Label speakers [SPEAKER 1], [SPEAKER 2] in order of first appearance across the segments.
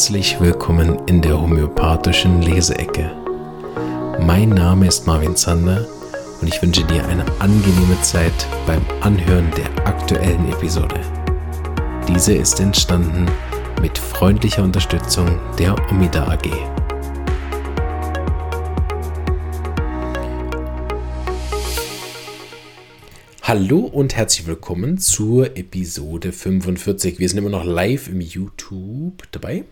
[SPEAKER 1] herzlich willkommen in der homöopathischen Leseecke. Mein Name ist Marvin Zander und ich wünsche dir eine angenehme Zeit beim Anhören der aktuellen Episode. Diese ist entstanden mit freundlicher Unterstützung der Omida AG. Hallo und herzlich willkommen zur Episode 45. Wir sind immer noch live im YouTube dabei.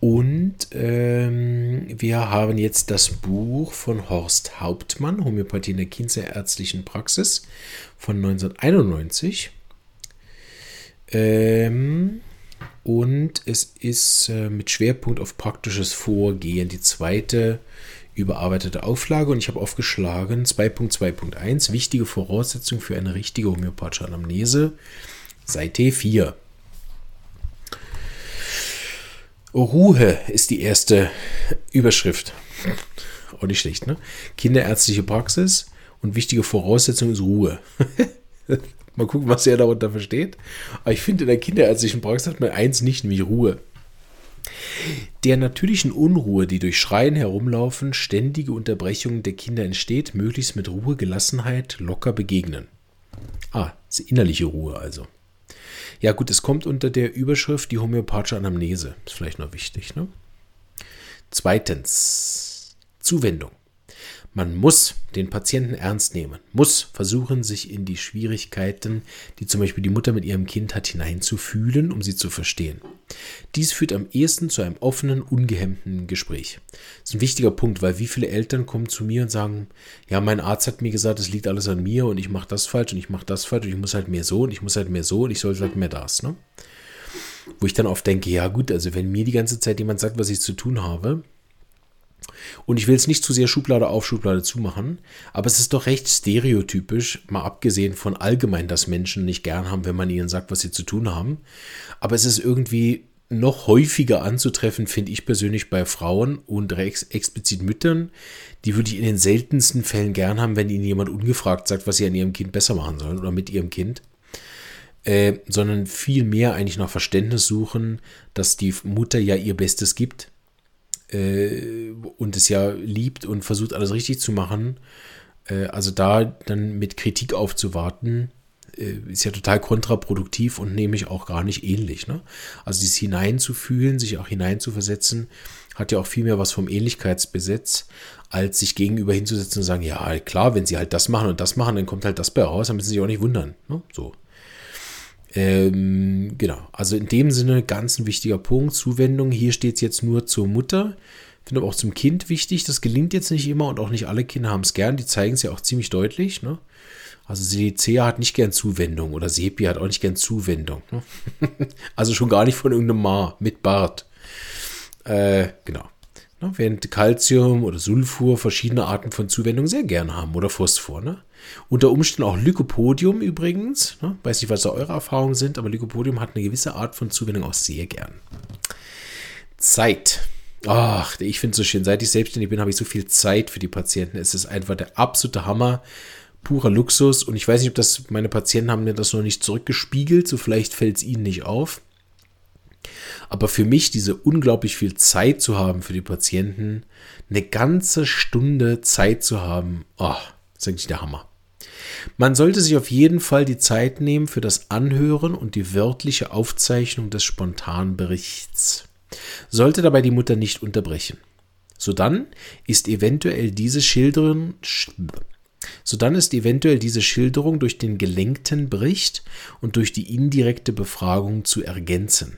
[SPEAKER 1] Und ähm, wir haben jetzt das Buch von Horst Hauptmann, Homöopathie in der Kinderärztlichen Praxis von 1991. Ähm, und es ist äh, mit Schwerpunkt auf praktisches Vorgehen die zweite überarbeitete Auflage und ich habe aufgeschlagen 2.2.1 wichtige Voraussetzungen für eine richtige homöopathische Anamnese, Seite 4. Ruhe ist die erste Überschrift. Auch nicht schlecht, ne? Kinderärztliche Praxis und wichtige Voraussetzung ist Ruhe. Mal gucken, was er darunter versteht. Aber ich finde, in der kinderärztlichen Praxis hat man eins nicht, nämlich Ruhe. Der natürlichen Unruhe, die durch Schreien herumlaufen, ständige Unterbrechungen der Kinder entsteht, möglichst mit Ruhe, Gelassenheit, locker begegnen. Ah, ist innerliche Ruhe also. Ja gut, es kommt unter der Überschrift die homöopathische Anamnese. Ist vielleicht noch wichtig. Ne? Zweitens, Zuwendung. Man muss den Patienten ernst nehmen, muss versuchen, sich in die Schwierigkeiten, die zum Beispiel die Mutter mit ihrem Kind hat, hineinzufühlen, um sie zu verstehen. Dies führt am ehesten zu einem offenen, ungehemmten Gespräch. Das ist ein wichtiger Punkt, weil wie viele Eltern kommen zu mir und sagen, ja, mein Arzt hat mir gesagt, es liegt alles an mir und ich mache das falsch und ich mache das falsch und ich muss halt mehr so und ich muss halt mehr so und ich sollte halt mehr das. Ne? Wo ich dann oft denke, ja gut, also wenn mir die ganze Zeit jemand sagt, was ich zu tun habe, und ich will es nicht zu sehr Schublade auf, Schublade zu machen, aber es ist doch recht stereotypisch, mal abgesehen von allgemein, dass Menschen nicht gern haben, wenn man ihnen sagt, was sie zu tun haben. Aber es ist irgendwie noch häufiger anzutreffen, finde ich persönlich bei Frauen und ex explizit Müttern, die würde ich in den seltensten Fällen gern haben, wenn ihnen jemand ungefragt sagt, was sie an ihrem Kind besser machen sollen oder mit ihrem Kind. Äh, sondern viel mehr eigentlich nach Verständnis suchen, dass die Mutter ja ihr Bestes gibt äh, und es ja liebt und versucht alles richtig zu machen, äh, also da dann mit Kritik aufzuwarten, äh, ist ja total kontraproduktiv und nämlich auch gar nicht ähnlich. Ne? Also dieses hineinzufühlen, sich auch hineinzuversetzen, hat ja auch viel mehr was vom Ähnlichkeitsbesetz, als sich gegenüber hinzusetzen und sagen, ja klar, wenn sie halt das machen und das machen, dann kommt halt das bei raus, dann müssen sie sich auch nicht wundern. Ne? So. Ähm, genau, also in dem Sinne ganz ein wichtiger Punkt. Zuwendung, hier steht es jetzt nur zur Mutter. Finde aber auch zum Kind wichtig. Das gelingt jetzt nicht immer und auch nicht alle Kinder haben es gern. Die zeigen es ja auch ziemlich deutlich. Ne? Also Silicea hat nicht gern Zuwendung oder Sepi hat auch nicht gern Zuwendung. Ne? also schon gar nicht von irgendeinem Ma mit Bart. Äh, genau. Ne? Während Calcium oder Sulfur verschiedene Arten von Zuwendung sehr gern haben oder Phosphor. Ne? Unter Umständen auch Lycopodium übrigens. Ne? Weiß nicht, was da eure Erfahrungen sind, aber Lycopodium hat eine gewisse Art von Zuwendung auch sehr gern. Zeit. Ach, ich finde es so schön. Seit ich selbstständig bin, habe ich so viel Zeit für die Patienten. Es ist einfach der absolute Hammer. Purer Luxus. Und ich weiß nicht, ob das meine Patienten haben mir das noch nicht zurückgespiegelt. So vielleicht fällt es ihnen nicht auf. Aber für mich diese unglaublich viel Zeit zu haben für die Patienten, eine ganze Stunde Zeit zu haben, oh, ist eigentlich der Hammer. Man sollte sich auf jeden Fall die Zeit nehmen für das Anhören und die wörtliche Aufzeichnung des Spontanberichts. Sollte dabei die Mutter nicht unterbrechen. Sodann ist eventuell diese Schilderung, sodann ist eventuell diese Schilderung durch den gelenkten Bericht und durch die indirekte Befragung zu ergänzen.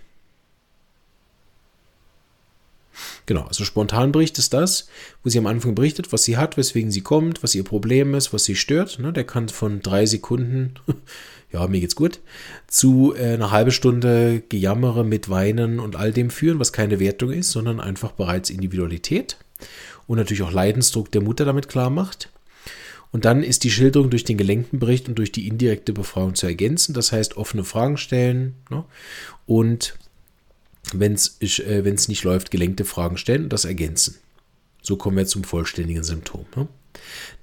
[SPEAKER 1] Genau, also Spontanbericht ist das, wo sie am Anfang berichtet, was sie hat, weswegen sie kommt, was ihr Problem ist, was sie stört. Ne, der kann von drei Sekunden, ja, mir geht's gut, zu äh, einer halben Stunde Gejammere mit Weinen und all dem führen, was keine Wertung ist, sondern einfach bereits Individualität und natürlich auch Leidensdruck der Mutter damit klar macht. Und dann ist die Schilderung durch den gelenkten Bericht und durch die indirekte Befragung zu ergänzen. Das heißt, offene Fragen stellen ne? und wenn es äh, nicht läuft, gelenkte Fragen stellen und das ergänzen. So kommen wir zum vollständigen Symptom. Ne?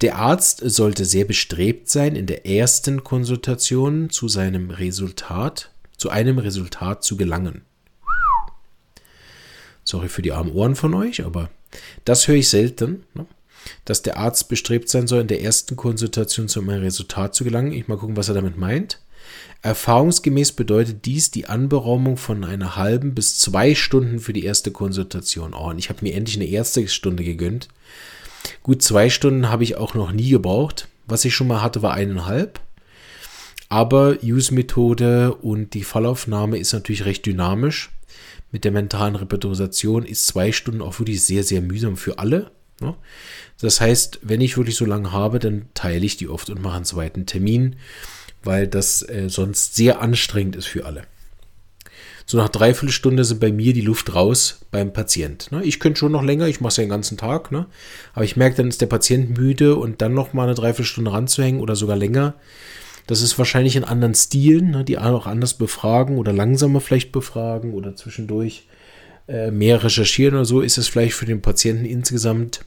[SPEAKER 1] Der Arzt sollte sehr bestrebt sein, in der ersten Konsultation zu seinem Resultat, zu einem Resultat zu gelangen. Sorry für die armen Ohren von euch, aber das höre ich selten, ne? dass der Arzt bestrebt sein soll, in der ersten Konsultation zu einem Resultat zu gelangen. Ich mal gucken, was er damit meint. Erfahrungsgemäß bedeutet dies die Anberaumung von einer halben bis zwei Stunden für die erste Konsultation. Oh, und ich habe mir endlich eine erste Stunde gegönnt. Gut, zwei Stunden habe ich auch noch nie gebraucht. Was ich schon mal hatte, war eineinhalb. Aber Use-Methode und die Fallaufnahme ist natürlich recht dynamisch. Mit der mentalen Repetition ist zwei Stunden auch wirklich sehr, sehr mühsam für alle. Ne? Das heißt, wenn ich wirklich so lange habe, dann teile ich die oft und mache einen zweiten Termin, weil das äh, sonst sehr anstrengend ist für alle. So nach dreiviertel Stunde sind bei mir die Luft raus beim Patient. Ne? Ich könnte schon noch länger, ich mache es ja den ganzen Tag, ne? aber ich merke, dann ist der Patient müde und dann noch mal eine Dreiviertelstunde ranzuhängen oder sogar länger, das ist wahrscheinlich in anderen Stilen, ne, die auch anders befragen oder langsamer vielleicht befragen oder zwischendurch äh, mehr recherchieren oder so, ist es vielleicht für den Patienten insgesamt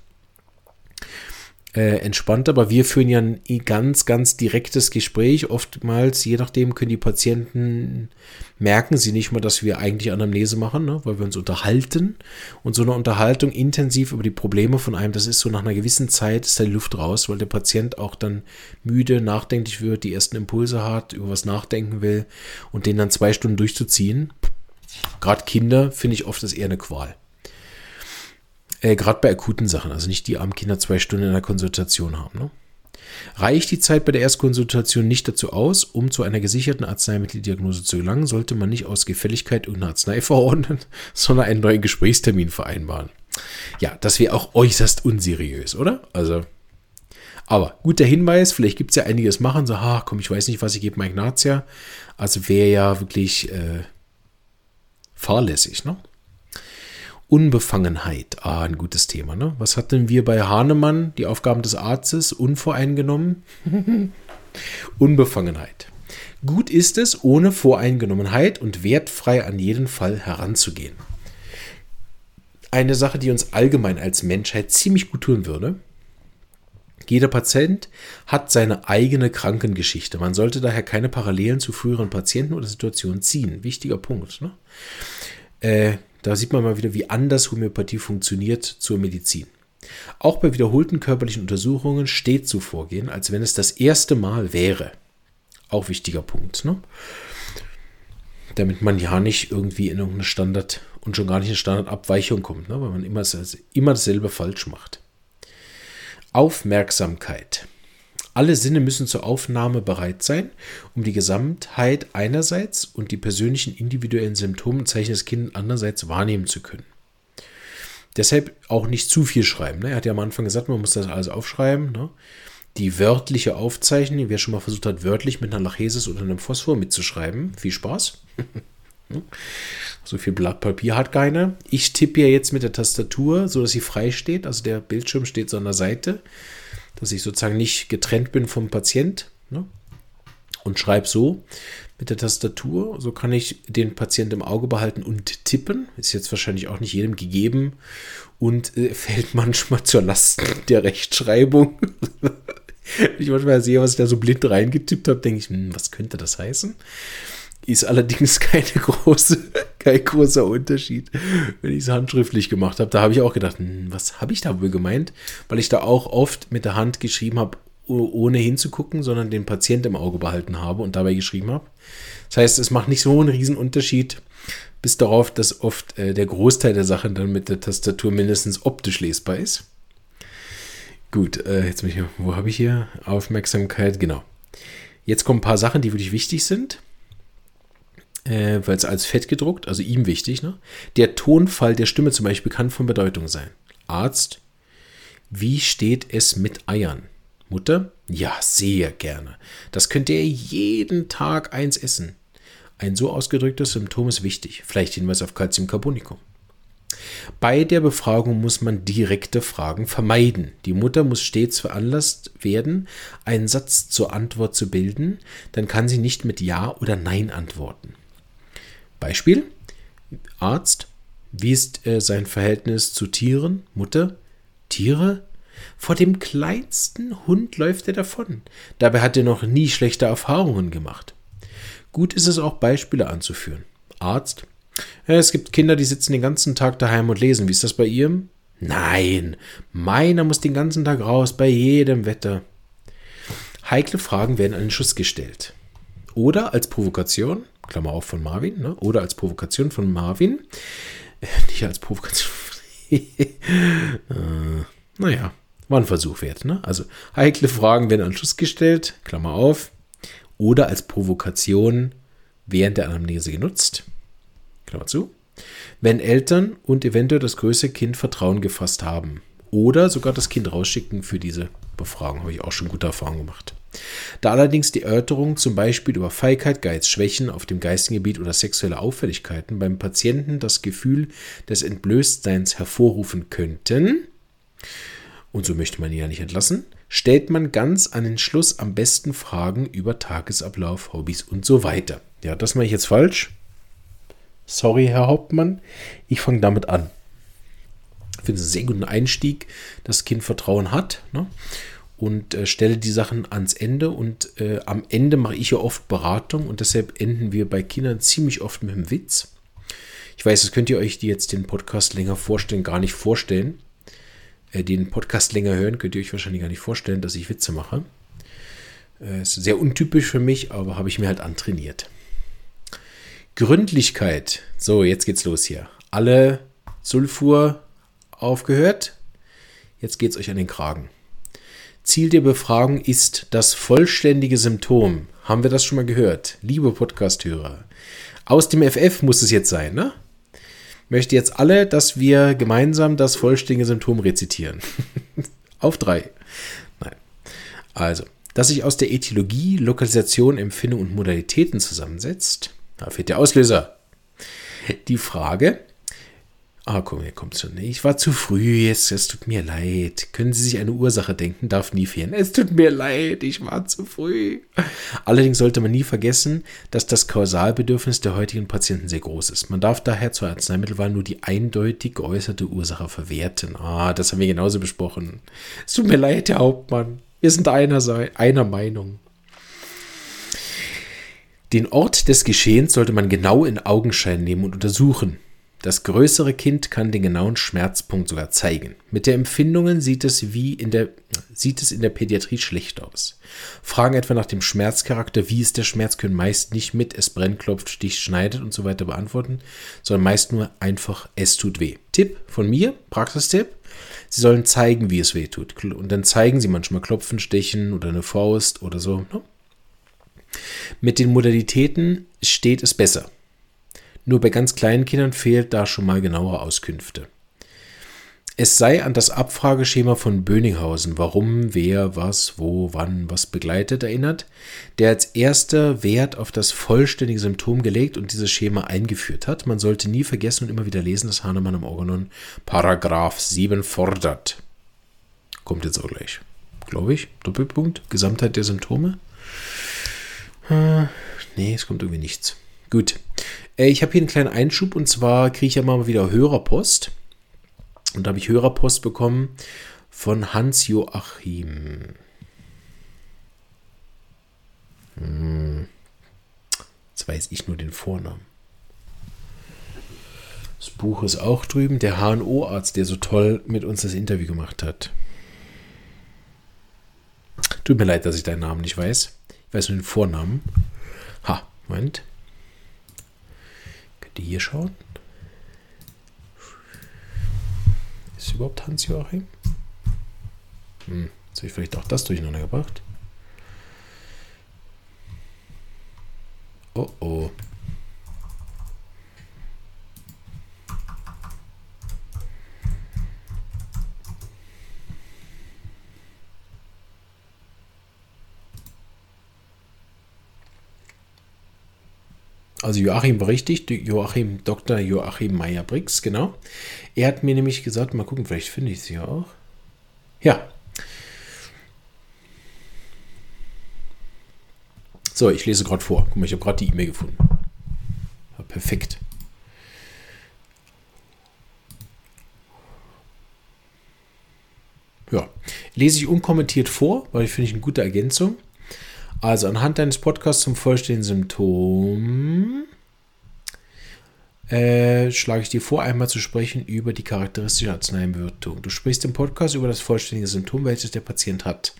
[SPEAKER 1] äh, entspannt, aber wir führen ja ein ganz, ganz direktes Gespräch. Oftmals, je nachdem, können die Patienten merken sie nicht mal, dass wir eigentlich Anamnese machen, ne? weil wir uns unterhalten. Und so eine Unterhaltung intensiv über die Probleme von einem, das ist so nach einer gewissen Zeit, ist da die Luft raus, weil der Patient auch dann müde, nachdenklich wird, die ersten Impulse hat, über was nachdenken will und den dann zwei Stunden durchzuziehen. Gerade Kinder finde ich oft das eher eine Qual. Äh, Gerade bei akuten Sachen, also nicht die armen Kinder zwei Stunden in der Konsultation haben. Ne? Reicht die Zeit bei der Erstkonsultation nicht dazu aus, um zu einer gesicherten Arzneimitteldiagnose zu gelangen, sollte man nicht aus Gefälligkeit irgendeine Arznei verordnen, sondern einen neuen Gesprächstermin vereinbaren. Ja, das wäre auch äußerst unseriös, oder? Also, aber guter Hinweis, vielleicht gibt es ja einiges machen, so, ach komm, ich weiß nicht, was ich gebe, mein Ignatia. Also wäre ja wirklich äh, fahrlässig, ne? Unbefangenheit. Ah, ein gutes Thema, ne? Was hatten wir bei Hahnemann? Die Aufgaben des Arztes unvoreingenommen. Unbefangenheit. Gut ist es, ohne Voreingenommenheit und wertfrei an jeden Fall heranzugehen. Eine Sache, die uns allgemein als Menschheit ziemlich gut tun würde. Jeder Patient hat seine eigene Krankengeschichte. Man sollte daher keine Parallelen zu früheren Patienten oder Situationen ziehen. Wichtiger Punkt. Ne? Äh, da sieht man mal wieder, wie anders Homöopathie funktioniert zur Medizin. Auch bei wiederholten körperlichen Untersuchungen steht zu vorgehen, als wenn es das erste Mal wäre. Auch wichtiger Punkt. Ne? Damit man ja nicht irgendwie in irgendeine Standard und schon gar nicht in Standardabweichung kommt, ne? weil man immer, immer dasselbe falsch macht. Aufmerksamkeit. Alle Sinne müssen zur Aufnahme bereit sein, um die Gesamtheit einerseits und die persönlichen individuellen Symptome und Zeichen des Kindes andererseits wahrnehmen zu können. Deshalb auch nicht zu viel schreiben. Ne? Er hat ja am Anfang gesagt, man muss das alles aufschreiben. Ne? Die wörtliche Aufzeichnung, wer schon mal versucht hat, wörtlich mit einer Lachesis oder einem Phosphor mitzuschreiben, viel Spaß. so viel Blatt Papier hat keiner. Ich tippe ja jetzt mit der Tastatur, so dass sie frei steht. Also der Bildschirm steht so an der Seite dass ich sozusagen nicht getrennt bin vom Patient ne? und schreibe so mit der Tastatur. So kann ich den Patient im Auge behalten und tippen. Ist jetzt wahrscheinlich auch nicht jedem gegeben und äh, fällt manchmal zur Last der Rechtschreibung. Wenn ich manchmal sehe, was ich da so blind reingetippt habe, denke ich, hm, was könnte das heißen? Ist allerdings keine große, kein großer Unterschied, wenn ich es handschriftlich gemacht habe. Da habe ich auch gedacht, hm, was habe ich da wohl gemeint? Weil ich da auch oft mit der Hand geschrieben habe, ohne hinzugucken, sondern den Patient im Auge behalten habe und dabei geschrieben habe. Das heißt, es macht nicht so einen riesen Unterschied, bis darauf, dass oft äh, der Großteil der Sachen dann mit der Tastatur mindestens optisch lesbar ist. Gut, äh, jetzt ich, wo habe ich hier Aufmerksamkeit? Genau. Jetzt kommen ein paar Sachen, die wirklich wichtig sind äh, weil es als fett gedruckt, also ihm wichtig. Ne? Der Tonfall der Stimme zum Beispiel kann von Bedeutung sein. Arzt, wie steht es mit Eiern? Mutter, ja, sehr gerne. Das könnt ihr jeden Tag eins essen. Ein so ausgedrücktes Symptom ist wichtig. Vielleicht Hinweis auf Calciumcarbonicum. Bei der Befragung muss man direkte Fragen vermeiden. Die Mutter muss stets veranlasst werden, einen Satz zur Antwort zu bilden, dann kann sie nicht mit Ja oder Nein antworten. Beispiel: Arzt, wie ist äh, sein Verhältnis zu Tieren? Mutter, Tiere? Vor dem kleinsten Hund läuft er davon. Dabei hat er noch nie schlechte Erfahrungen gemacht. Gut ist es auch, Beispiele anzuführen. Arzt, Ja, es gibt Kinder, die sitzen den ganzen Tag daheim und lesen. Wie ist das bei ihr? Nein, meiner muss den ganzen Tag raus, bei jedem Wetter. Heikle Fragen werden an den Schuss gestellt. Oder als Provokation, Klammer auf von Marvin, ne? oder als Provokation von Marvin, äh, nicht als Provokation. äh, naja, war ein Versuch wert. Ne? Also heikle Fragen werden an Schuss gestellt, Klammer auf, oder als Provokation während der Anamnese genutzt, Klammer zu, wenn Eltern und eventuell das größere Kind Vertrauen gefasst haben oder sogar das Kind rausschicken für diese Befragung. Habe ich auch schon gute Erfahrungen gemacht. Da allerdings die Erörterungen zum Beispiel über Feigheit, Geiz, Schwächen auf dem geistigen Gebiet oder sexuelle Auffälligkeiten beim Patienten das Gefühl des Entblößtseins hervorrufen könnten, und so möchte man ihn ja nicht entlassen, stellt man ganz an den Schluss am besten Fragen über Tagesablauf, Hobbys und so weiter. Ja, das mache ich jetzt falsch. Sorry, Herr Hauptmann. Ich fange damit an. Ich finde es einen sehr guten Einstieg, dass Kind Vertrauen hat. Ne? Und äh, stelle die Sachen ans Ende. Und äh, am Ende mache ich ja oft Beratung. Und deshalb enden wir bei Kindern ziemlich oft mit einem Witz. Ich weiß, das könnt ihr euch, die jetzt den Podcast länger vorstellen, gar nicht vorstellen. Äh, den Podcast länger hören, könnt ihr euch wahrscheinlich gar nicht vorstellen, dass ich Witze mache. Äh, ist sehr untypisch für mich, aber habe ich mir halt antrainiert. Gründlichkeit. So, jetzt geht's los hier. Alle Sulfur aufgehört. Jetzt geht's euch an den Kragen. Ziel der Befragung ist das vollständige Symptom. Haben wir das schon mal gehört? Liebe Podcasthörer. Aus dem FF muss es jetzt sein, ne? Möchte jetzt alle, dass wir gemeinsam das vollständige Symptom rezitieren. Auf drei. Nein. Also, dass sich aus der Etiologie, Lokalisation, Empfindung und Modalitäten zusammensetzt. Da fehlt der Auslöser. Die Frage. Ah, komm, hier kommt schon. Ich war zu früh, jetzt, es tut mir leid. Können Sie sich eine Ursache denken? Darf nie fehlen. Es tut mir leid, ich war zu früh. Allerdings sollte man nie vergessen, dass das Kausalbedürfnis der heutigen Patienten sehr groß ist. Man darf daher zur Arzneimittelwahl nur die eindeutig geäußerte Ursache verwerten. Ah, das haben wir genauso besprochen. Es tut mir leid, Herr Hauptmann. Wir sind einer, einer Meinung. Den Ort des Geschehens sollte man genau in Augenschein nehmen und untersuchen. Das größere Kind kann den genauen Schmerzpunkt sogar zeigen. Mit der Empfindungen sieht es, wie in der, sieht es in der Pädiatrie schlecht aus. Fragen etwa nach dem Schmerzcharakter, wie ist der Schmerz, können meist nicht mit es brennt, klopft, sticht, schneidet und so weiter beantworten, sondern meist nur einfach es tut weh. Tipp von mir, Praxistipp. Sie sollen zeigen, wie es weh tut. Und dann zeigen sie manchmal Klopfen, Stechen oder eine Faust oder so. Ne? Mit den Modalitäten steht es besser. Nur bei ganz kleinen Kindern fehlt da schon mal genauere Auskünfte. Es sei an das Abfrageschema von Böninghausen, warum, wer, was, wo, wann, was begleitet, erinnert, der als erster Wert auf das vollständige Symptom gelegt und dieses Schema eingeführt hat. Man sollte nie vergessen und immer wieder lesen, dass Hahnemann im Organon Paragraph 7 fordert. Kommt jetzt auch gleich. Glaube ich. Doppelpunkt. Gesamtheit der Symptome. Äh, nee, es kommt irgendwie nichts. Gut. Äh, ich habe hier einen kleinen Einschub und zwar kriege ich ja mal wieder Hörerpost. Und da habe ich Hörerpost bekommen von Hans Joachim. Hm. Jetzt weiß ich nur den Vornamen. Das Buch ist auch drüben. Der HNO-Arzt, der so toll mit uns das Interview gemacht hat. Tut mir leid, dass ich deinen Namen nicht weiß. Ich weiß nur den Vornamen. Ha, Moment. Ihr hier schauen? Ist überhaupt Hans-Joachim? Hm, jetzt habe ich vielleicht auch das durcheinander gebracht. Oh oh. Also Joachim war richtig, Joachim, Dr. Joachim Meyer-Briggs, genau. Er hat mir nämlich gesagt, mal gucken, vielleicht finde ich es hier auch. Ja. So, ich lese gerade vor. Guck mal, ich habe gerade die E-Mail gefunden. Perfekt. Ja, lese ich unkommentiert vor, weil ich finde ich eine gute Ergänzung. Also anhand deines Podcasts zum vollständigen Symptom äh, schlage ich dir vor, einmal zu sprechen über die charakteristische Arzneiwirkung. Du sprichst im Podcast über das vollständige Symptom, welches der Patient hat.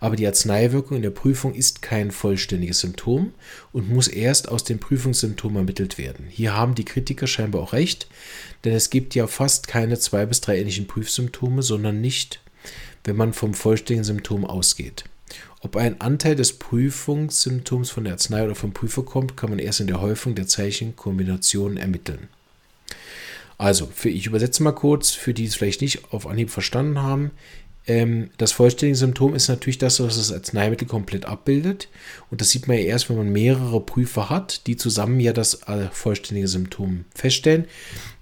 [SPEAKER 1] Aber die Arzneiwirkung in der Prüfung ist kein vollständiges Symptom und muss erst aus den Prüfungssymptomen ermittelt werden. Hier haben die Kritiker scheinbar auch recht, denn es gibt ja fast keine zwei bis drei ähnlichen Prüfsymptome, sondern nicht, wenn man vom vollständigen Symptom ausgeht. Ob ein Anteil des Prüfungssymptoms von der Arznei oder vom Prüfer kommt, kann man erst in der Häufung der Zeichenkombinationen ermitteln. Also, für, ich übersetze mal kurz, für die es vielleicht nicht auf Anhieb verstanden haben. Ähm, das vollständige Symptom ist natürlich das, was das Arzneimittel komplett abbildet. Und das sieht man ja erst, wenn man mehrere Prüfer hat, die zusammen ja das äh, vollständige Symptom feststellen.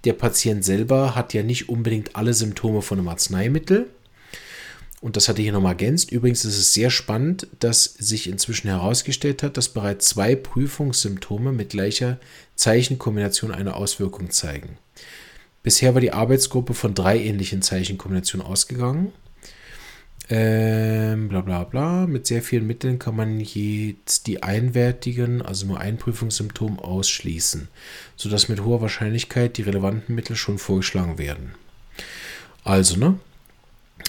[SPEAKER 1] Der Patient selber hat ja nicht unbedingt alle Symptome von einem Arzneimittel. Und das hatte ich hier nochmal ergänzt. Übrigens ist es sehr spannend, dass sich inzwischen herausgestellt hat, dass bereits zwei Prüfungssymptome mit gleicher Zeichenkombination eine Auswirkung zeigen. Bisher war die Arbeitsgruppe von drei ähnlichen Zeichenkombinationen ausgegangen. Ähm, bla bla bla. Mit sehr vielen Mitteln kann man jetzt die einwertigen, also nur ein Prüfungssymptom, ausschließen, sodass mit hoher Wahrscheinlichkeit die relevanten Mittel schon vorgeschlagen werden. Also, ne?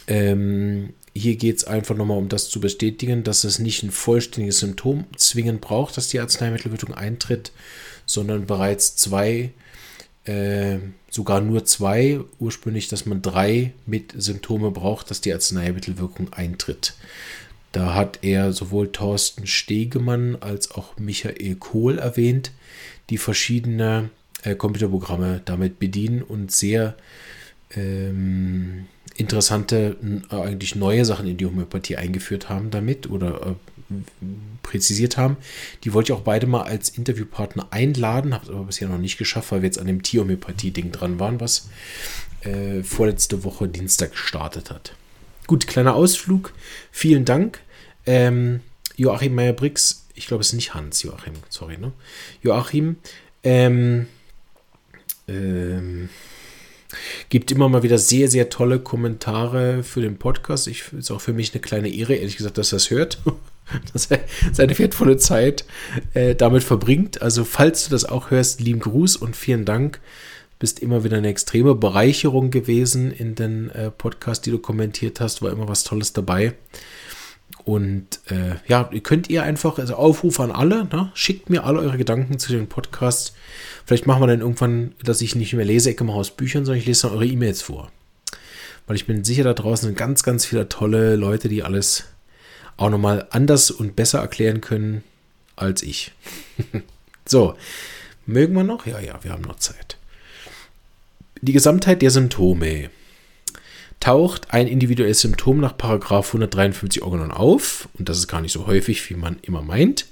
[SPEAKER 1] Ähm, hier geht es einfach nochmal um das zu bestätigen, dass es nicht ein vollständiges Symptom zwingend braucht, dass die Arzneimittelwirkung eintritt, sondern bereits zwei, äh, sogar nur zwei, ursprünglich, dass man drei mit Symptome braucht, dass die Arzneimittelwirkung eintritt. Da hat er sowohl Thorsten Stegemann als auch Michael Kohl erwähnt, die verschiedene äh, Computerprogramme damit bedienen und sehr ähm, interessante, äh, eigentlich neue Sachen in die Homöopathie eingeführt haben damit oder äh, präzisiert haben. Die wollte ich auch beide mal als Interviewpartner einladen, habe es aber bisher noch nicht geschafft, weil wir jetzt an dem Tierhomöopathie-Ding dran waren, was äh, vorletzte Woche Dienstag gestartet hat. Gut, kleiner Ausflug. Vielen Dank. Ähm, Joachim Meyer-Brix, ich glaube, es ist nicht Hans, Joachim, sorry, ne? Joachim, ähm, ähm, Gibt immer mal wieder sehr, sehr tolle Kommentare für den Podcast. Ich ist auch für mich eine kleine Ehre, ehrlich gesagt, dass er es hört. dass er seine wertvolle Zeit äh, damit verbringt. Also, falls du das auch hörst, lieben Gruß und vielen Dank. Bist immer wieder eine extreme Bereicherung gewesen in den äh, Podcast, die du kommentiert hast. War immer was Tolles dabei. Und äh, ja, könnt ihr einfach, also Aufruf an alle, ne? schickt mir alle eure Gedanken zu den Podcasts. Vielleicht machen wir dann irgendwann, dass ich nicht mehr Leseecke mache aus Büchern, sondern ich lese dann eure E-Mails vor. Weil ich bin sicher, da draußen sind ganz, ganz viele tolle Leute, die alles auch nochmal anders und besser erklären können als ich. so, mögen wir noch? Ja, ja, wir haben noch Zeit. Die Gesamtheit der Symptome taucht ein individuelles Symptom nach 153 Organon auf, und das ist gar nicht so häufig, wie man immer meint,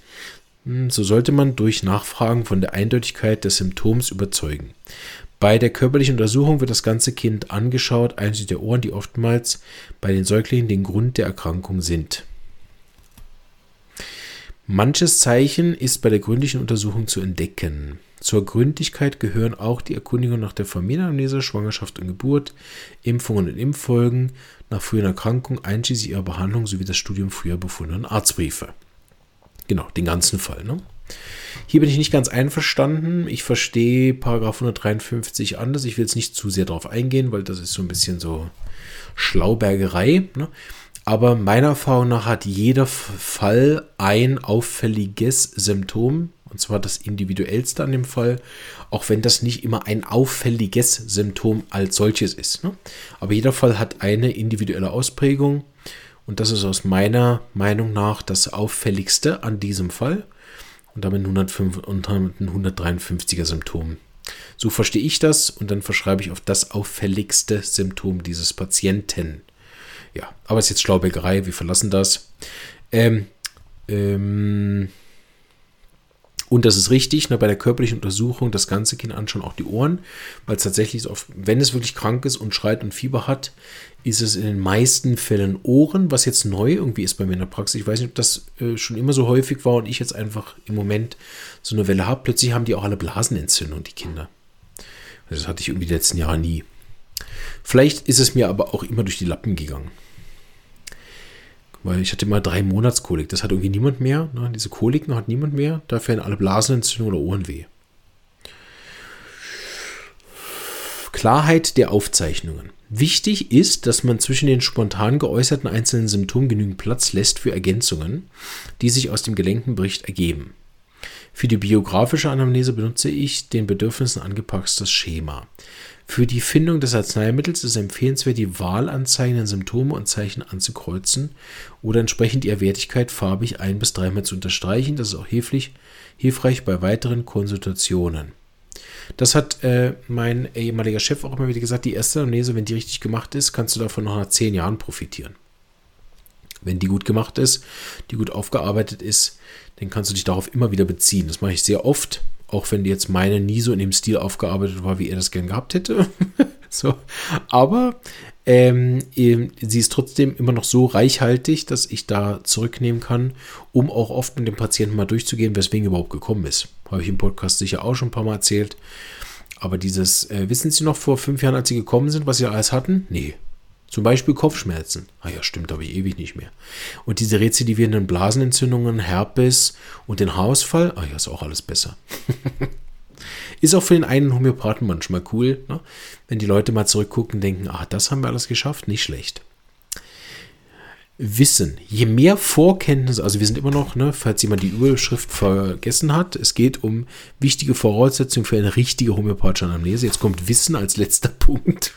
[SPEAKER 1] hm, so sollte man durch Nachfragen von der Eindeutigkeit des Symptoms überzeugen. Bei der körperlichen Untersuchung wird das ganze Kind angeschaut, einschließlich der Ohren, die oftmals bei den Säuglingen den Grund der Erkrankung sind. Manches Zeichen ist bei der gründlichen Untersuchung zu entdecken. Zur Gründlichkeit gehören auch die Erkundigung nach der Familienamnese, Schwangerschaft und Geburt, Impfungen und Impffolgen, nach früheren Erkrankungen, einschließlich ihrer Behandlung sowie das Studium früher befundener Arztbriefe. Genau, den ganzen Fall. Ne? Hier bin ich nicht ganz einverstanden. Ich verstehe Paragraph 153 anders. Ich will jetzt nicht zu sehr darauf eingehen, weil das ist so ein bisschen so Schlaubergerei. Ne? Aber meiner Erfahrung nach hat jeder Fall ein auffälliges Symptom, und zwar das individuellste an dem Fall, auch wenn das nicht immer ein auffälliges Symptom als solches ist. Ne? Aber jeder Fall hat eine individuelle Ausprägung und das ist aus meiner Meinung nach das auffälligste an diesem Fall und damit ein 153er Symptom. So verstehe ich das und dann verschreibe ich auf das auffälligste Symptom dieses Patienten ja, aber es ist jetzt Schlaubäckerei, wir verlassen das. Ähm, ähm, und das ist richtig, ne, bei der körperlichen Untersuchung das ganze Kind anschauen, auch die Ohren, weil es tatsächlich, oft, wenn es wirklich krank ist und schreit und Fieber hat, ist es in den meisten Fällen Ohren, was jetzt neu irgendwie ist bei mir in der Praxis. Ich weiß nicht, ob das äh, schon immer so häufig war und ich jetzt einfach im Moment so eine Welle habe. Plötzlich haben die auch alle Blasenentzündung, die Kinder. Das hatte ich irgendwie die letzten Jahre nie. Vielleicht ist es mir aber auch immer durch die Lappen gegangen. Weil ich hatte mal drei Monatskolik. Das hat irgendwie niemand mehr. Ne? Diese Koliken hat niemand mehr. Dafür haben alle Blasenentzündung oder Ohrenweh. Klarheit der Aufzeichnungen. Wichtig ist, dass man zwischen den spontan geäußerten einzelnen Symptomen genügend Platz lässt für Ergänzungen, die sich aus dem Gelenkenbericht ergeben. Für die biografische Anamnese benutze ich den Bedürfnissen angepasstes Schema. Für die Findung des Arzneimittels ist empfehlenswert, die wahlanzeigenden Symptome und Zeichen anzukreuzen oder entsprechend ihrer Wertigkeit farbig ein- bis dreimal zu unterstreichen. Das ist auch hilfreich, hilfreich bei weiteren Konsultationen. Das hat äh, mein ehemaliger Chef auch immer wieder gesagt. Die erste Anamnese, wenn die richtig gemacht ist, kannst du davon noch nach zehn Jahren profitieren. Wenn die gut gemacht ist, die gut aufgearbeitet ist, dann kannst du dich darauf immer wieder beziehen. Das mache ich sehr oft, auch wenn jetzt meine nie so in dem Stil aufgearbeitet war, wie er das gern gehabt hätte. so. Aber ähm, sie ist trotzdem immer noch so reichhaltig, dass ich da zurücknehmen kann, um auch oft mit dem Patienten mal durchzugehen, weswegen er überhaupt gekommen ist. Habe ich im Podcast sicher auch schon ein paar Mal erzählt. Aber dieses, äh, wissen Sie noch vor fünf Jahren, als Sie gekommen sind, was Sie alles hatten? Nee, zum Beispiel Kopfschmerzen. Ah ja, stimmt, habe ich ewig nicht mehr. Und diese rezidivierenden Blasenentzündungen, Herpes und den Haarausfall, ah ja, ist auch alles besser. ist auch für den einen Homöopathen manchmal cool, ne? wenn die Leute mal zurückgucken und denken, ah, das haben wir alles geschafft, nicht schlecht. Wissen. Je mehr Vorkenntnisse, also wir sind immer noch, ne, falls jemand die Überschrift vergessen hat, es geht um wichtige Voraussetzungen für eine richtige homöopathische Anamnese. Jetzt kommt Wissen als letzter Punkt.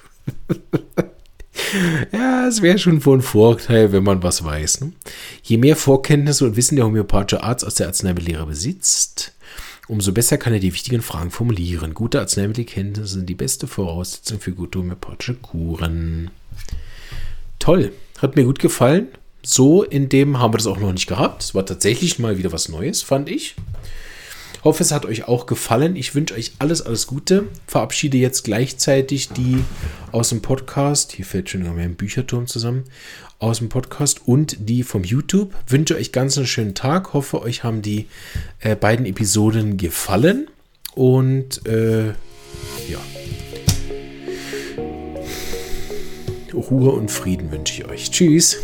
[SPEAKER 1] Ja, es wäre schon von Vorteil, wenn man was weiß. Ne? Je mehr Vorkenntnisse und Wissen der homöopathische Arzt aus der Arzneimittellehre besitzt, umso besser kann er die wichtigen Fragen formulieren. Gute Arzneimittelkenntnisse sind die beste Voraussetzung für gute homöopathische Kuren. Toll, hat mir gut gefallen. So in dem haben wir das auch noch nicht gehabt. Es war tatsächlich mal wieder was Neues, fand ich hoffe, es hat euch auch gefallen. Ich wünsche euch alles, alles Gute. Verabschiede jetzt gleichzeitig die aus dem Podcast. Hier fällt schon mehr ein Bücherturm zusammen. Aus dem Podcast und die vom YouTube. Wünsche euch ganz einen schönen Tag. Hoffe, euch haben die äh, beiden Episoden gefallen. Und äh, ja. Ruhe und Frieden wünsche ich euch. Tschüss.